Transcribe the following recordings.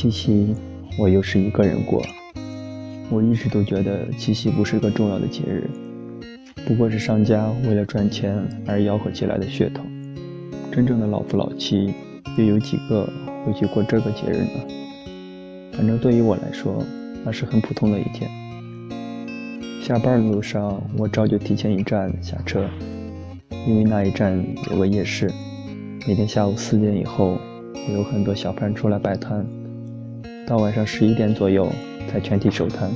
七夕，我又是一个人过。我一直都觉得七夕不是个重要的节日，不过是商家为了赚钱而吆喝起来的噱头。真正的老夫老妻，又有几个会去过这个节日呢？反正对于我来说，那是很普通的一天。下班的路上，我早就提前一站下车，因为那一站有个夜市，每天下午四点以后，会有很多小贩出来摆摊。到晚上十一点左右才全体收摊。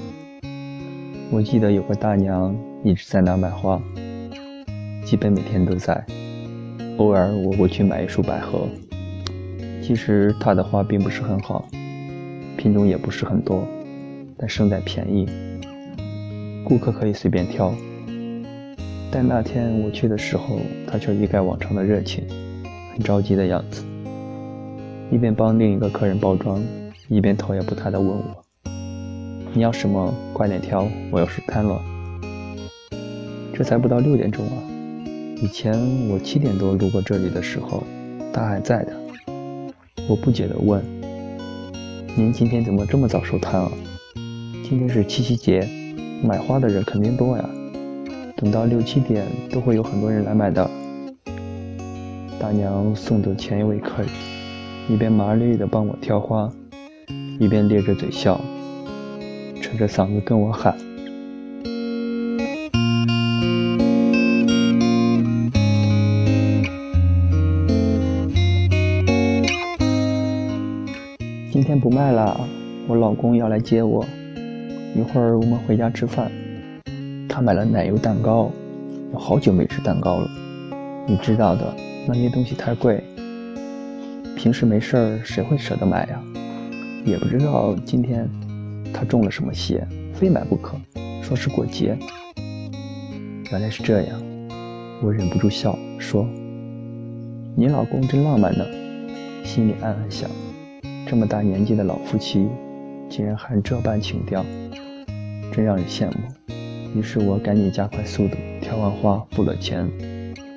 我记得有个大娘一直在那卖花，基本每天都在。偶尔我会去买一束百合。其实她的花并不是很好，品种也不是很多，但胜在便宜，顾客可以随便挑。但那天我去的时候，她却一改往常的热情，很着急的样子，一边帮另一个客人包装。一边头也不抬地问我：“你要什么？快点挑，我要收摊了。”这才不到六点钟啊！以前我七点多路过这里的时候，他还在的。我不解地问：“您今天怎么这么早收摊啊？今天是七夕节，买花的人肯定多呀。等到六七点都会有很多人来买的。”大娘送走前一位客人，一边麻利地帮我挑花。一边咧着嘴笑，扯着嗓子跟我喊：“今天不卖了，我老公要来接我，一会儿我们回家吃饭。他买了奶油蛋糕，我好久没吃蛋糕了。你知道的，那些东西太贵，平时没事儿谁会舍得买呀？”也不知道今天他中了什么邪，非买不可，说是过节。原来是这样，我忍不住笑说：“你老公真浪漫呢。”心里暗暗想：这么大年纪的老夫妻，竟然还这般情调，真让人羡慕。于是我赶紧加快速度，挑完花付了钱，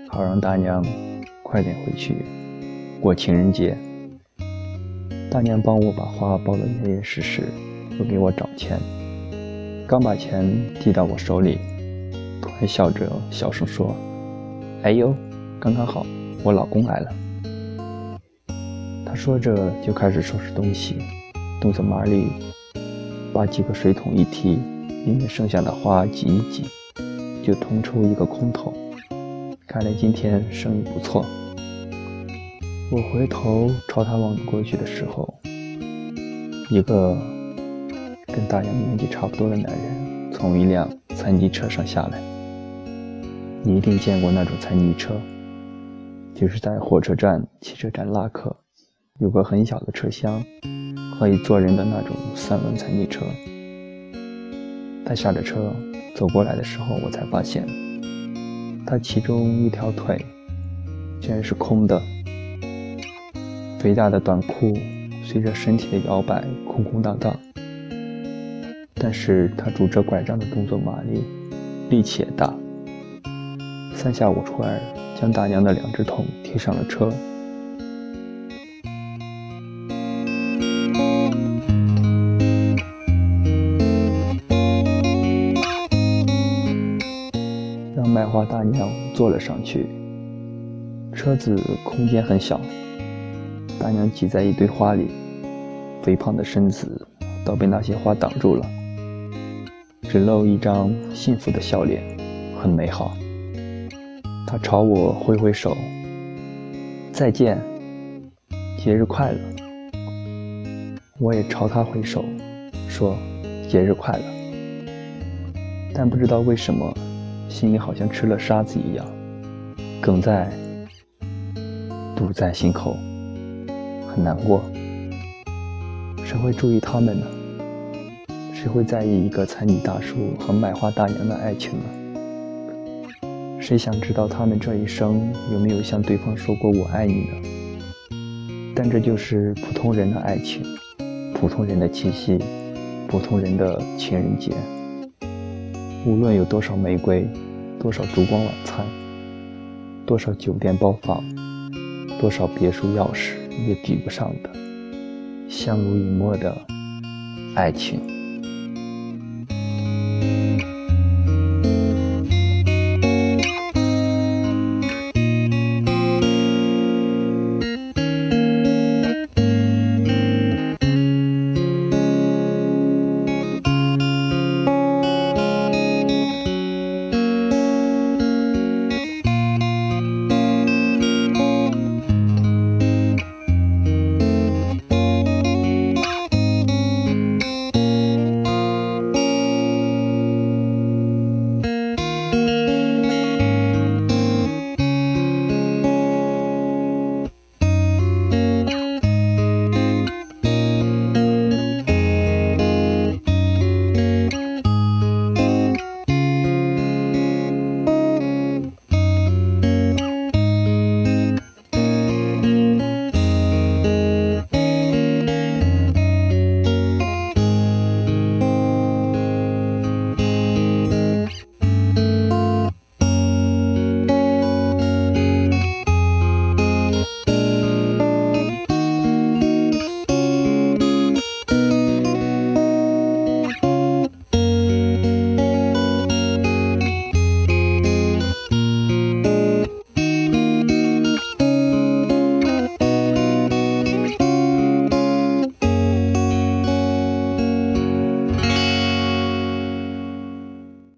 好让大娘快点回去过情人节。大娘帮我把花包得严严实实，又给我找钱。刚把钱递到我手里，突然笑着小声说：“哎呦，刚刚好，我老公来了。”她说着就开始收拾东西，动作麻利，把几个水桶一提，里面剩下的花挤一挤，就腾出一个空头。看来今天生意不错。我回头朝他望过去的时候，一个跟大娘年纪差不多的男人从一辆残疾车上下来。你一定见过那种残疾车，就是在火车站、汽车站拉客，有个很小的车厢，可以坐人的那种三轮残疾车。他下了车走过来的时候，我才发现，他其中一条腿竟然是空的。肥大的短裤随着身体的摇摆空空荡荡，但是他拄着拐杖的动作麻利，力气也大。三下五除二将大娘的两只桶提上了车，让卖花大娘坐了上去。车子空间很小。大娘挤在一堆花里，肥胖的身子都被那些花挡住了，只露一张幸福的笑脸，很美好。她朝我挥挥手：“再见，节日快乐。”我也朝她挥手，说：“节日快乐。”但不知道为什么，心里好像吃了沙子一样，梗在，堵在心口。难过，谁会注意他们呢？谁会在意一个残疾大叔和卖花大娘的爱情呢？谁想知道他们这一生有没有向对方说过“我爱你”呢？但这就是普通人的爱情，普通人的七夕，普通人的情人节。无论有多少玫瑰，多少烛光晚餐，多少酒店包房，多少别墅钥匙。也比不上的相。濡以沫的爱情。